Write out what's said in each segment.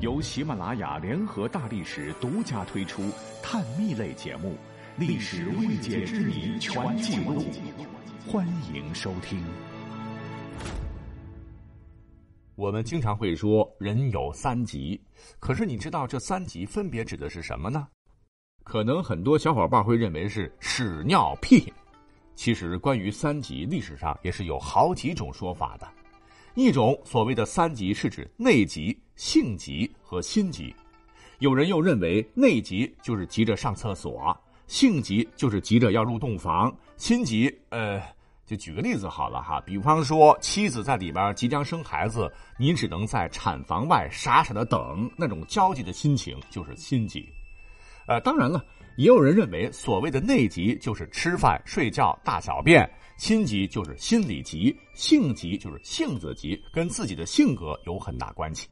由喜马拉雅联合大历史独家推出探秘类节目《历史未解之谜全记录》，欢迎收听。我们经常会说人有三急，可是你知道这三急分别指的是什么呢？可能很多小伙伴会认为是屎尿屁。其实，关于三急，历史上也是有好几种说法的。一种所谓的三急是指内急、性急和心急。有人又认为内急就是急着上厕所，性急就是急着要入洞房，心急，呃，就举个例子好了哈。比方说，妻子在里边即将生孩子，你只能在产房外傻傻的等，那种焦急的心情就是心急。呃，当然了，也有人认为所谓的内急就是吃饭、睡觉、大小便。心急就是心理急，性急就是性子急，跟自己的性格有很大关系。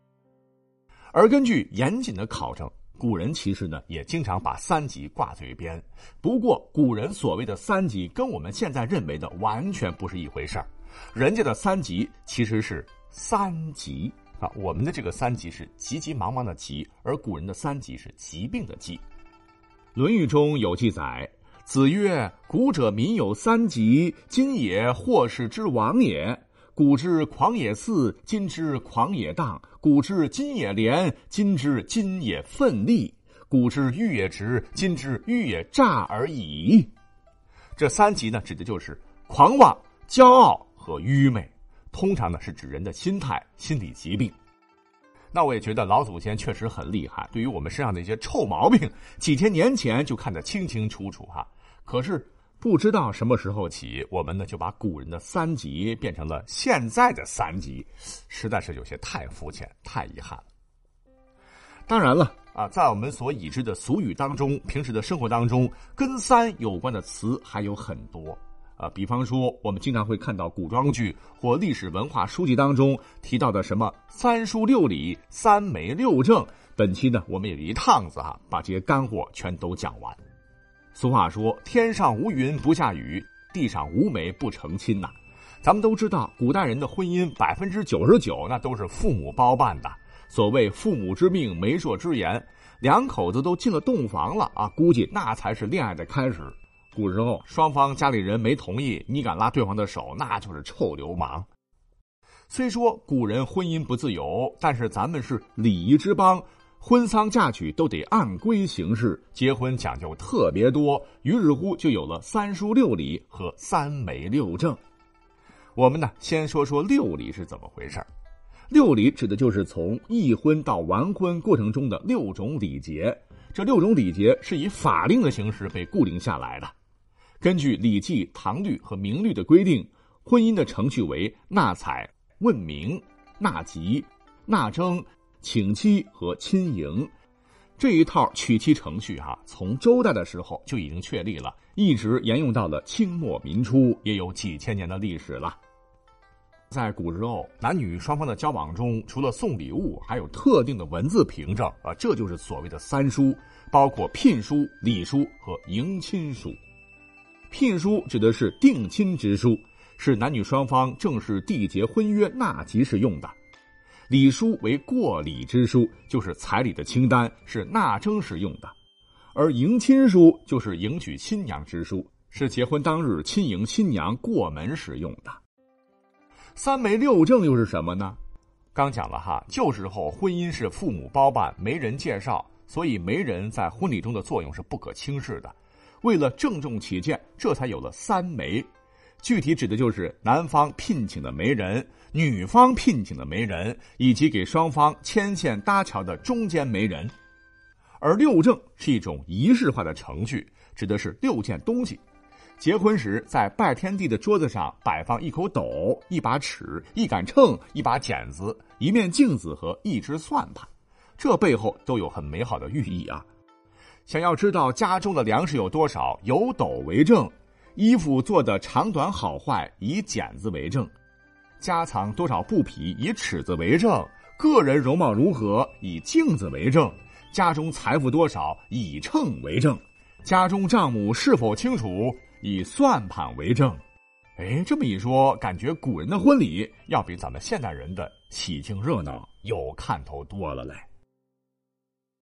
而根据严谨的考证，古人其实呢也经常把三急挂嘴边。不过，古人所谓的三急跟我们现在认为的完全不是一回事儿。人家的三急其实是三急啊，我们的这个三急是急急忙忙的急，而古人的三急是疾病的疾。《论语》中有记载。子曰：“古者民有三急，今也祸世之王也。古之狂也肆，今之狂也荡；古之今也廉，今之今也奋力；古之欲也直，今之欲也诈而已。”这三急呢，指的就是狂妄、骄傲和愚昧，通常呢是指人的心态、心理疾病。那我也觉得老祖先确实很厉害，对于我们身上的一些臭毛病，几千年前就看得清清楚楚哈。可是不知道什么时候起，我们呢就把古人的三级变成了现在的三级，实在是有些太肤浅、太遗憾了。当然了啊，在我们所已知的俗语当中，平时的生活当中，跟三有关的词还有很多啊。比方说，我们经常会看到古装剧或历史文化书籍当中提到的什么三书六礼、三媒六证。本期呢，我们也一趟子哈，把这些干货全都讲完。俗话说：“天上无云不下雨，地上无媒不成亲。”呐，咱们都知道，古代人的婚姻百分之九十九那都是父母包办的。所谓“父母之命，媒妁之言”，两口子都进了洞房了啊，估计那才是恋爱的开始。古时候，双方家里人没同意，你敢拉对方的手，那就是臭流氓。虽说古人婚姻不自由，但是咱们是礼仪之邦。婚丧嫁娶都得按规行事，结婚讲究特别多，于是乎就有了三书六礼和三媒六证。我们呢，先说说六礼是怎么回事六礼指的就是从议婚到完婚过程中的六种礼节。这六种礼节是以法令的形式被固定下来的。根据《礼记·唐律》和《明律》的规定，婚姻的程序为纳采、问名、纳吉、纳征。请妻和亲迎，这一套娶妻程序哈，从周代的时候就已经确立了，一直沿用到了清末民初，也有几千年的历史了。在古时候，男女双方的交往中，除了送礼物，还有特定的文字凭证啊，这就是所谓的三书，包括聘书、礼书和迎亲书。聘书指的是定亲之书，是男女双方正式缔结婚约纳吉时用的。礼书为过礼之书，就是彩礼的清单，是纳征时用的；而迎亲书就是迎娶新娘之书，是结婚当日亲迎新娘过门时用的。三媒六证又是什么呢？刚讲了哈，旧时候婚姻是父母包办，媒人介绍，所以媒人在婚礼中的作用是不可轻视的。为了郑重起见，这才有了三媒。具体指的就是男方聘请的媒人、女方聘请的媒人，以及给双方牵线搭桥的中间媒人。而六证是一种仪式化的程序，指的是六件东西。结婚时，在拜天地的桌子上摆放一口斗、一把尺、一杆秤、一把剪子、一面镜子和一只算盘，这背后都有很美好的寓意啊！想要知道家中的粮食有多少，有斗为证。衣服做的长短好坏以剪子为证，家藏多少布匹以尺子为证，个人容貌如何以镜子为证，家中财富多少以秤为证，家中账目是否清楚以算盘为证。哎，这么一说，感觉古人的婚礼要比咱们现代人的喜庆热闹有看头多了嘞。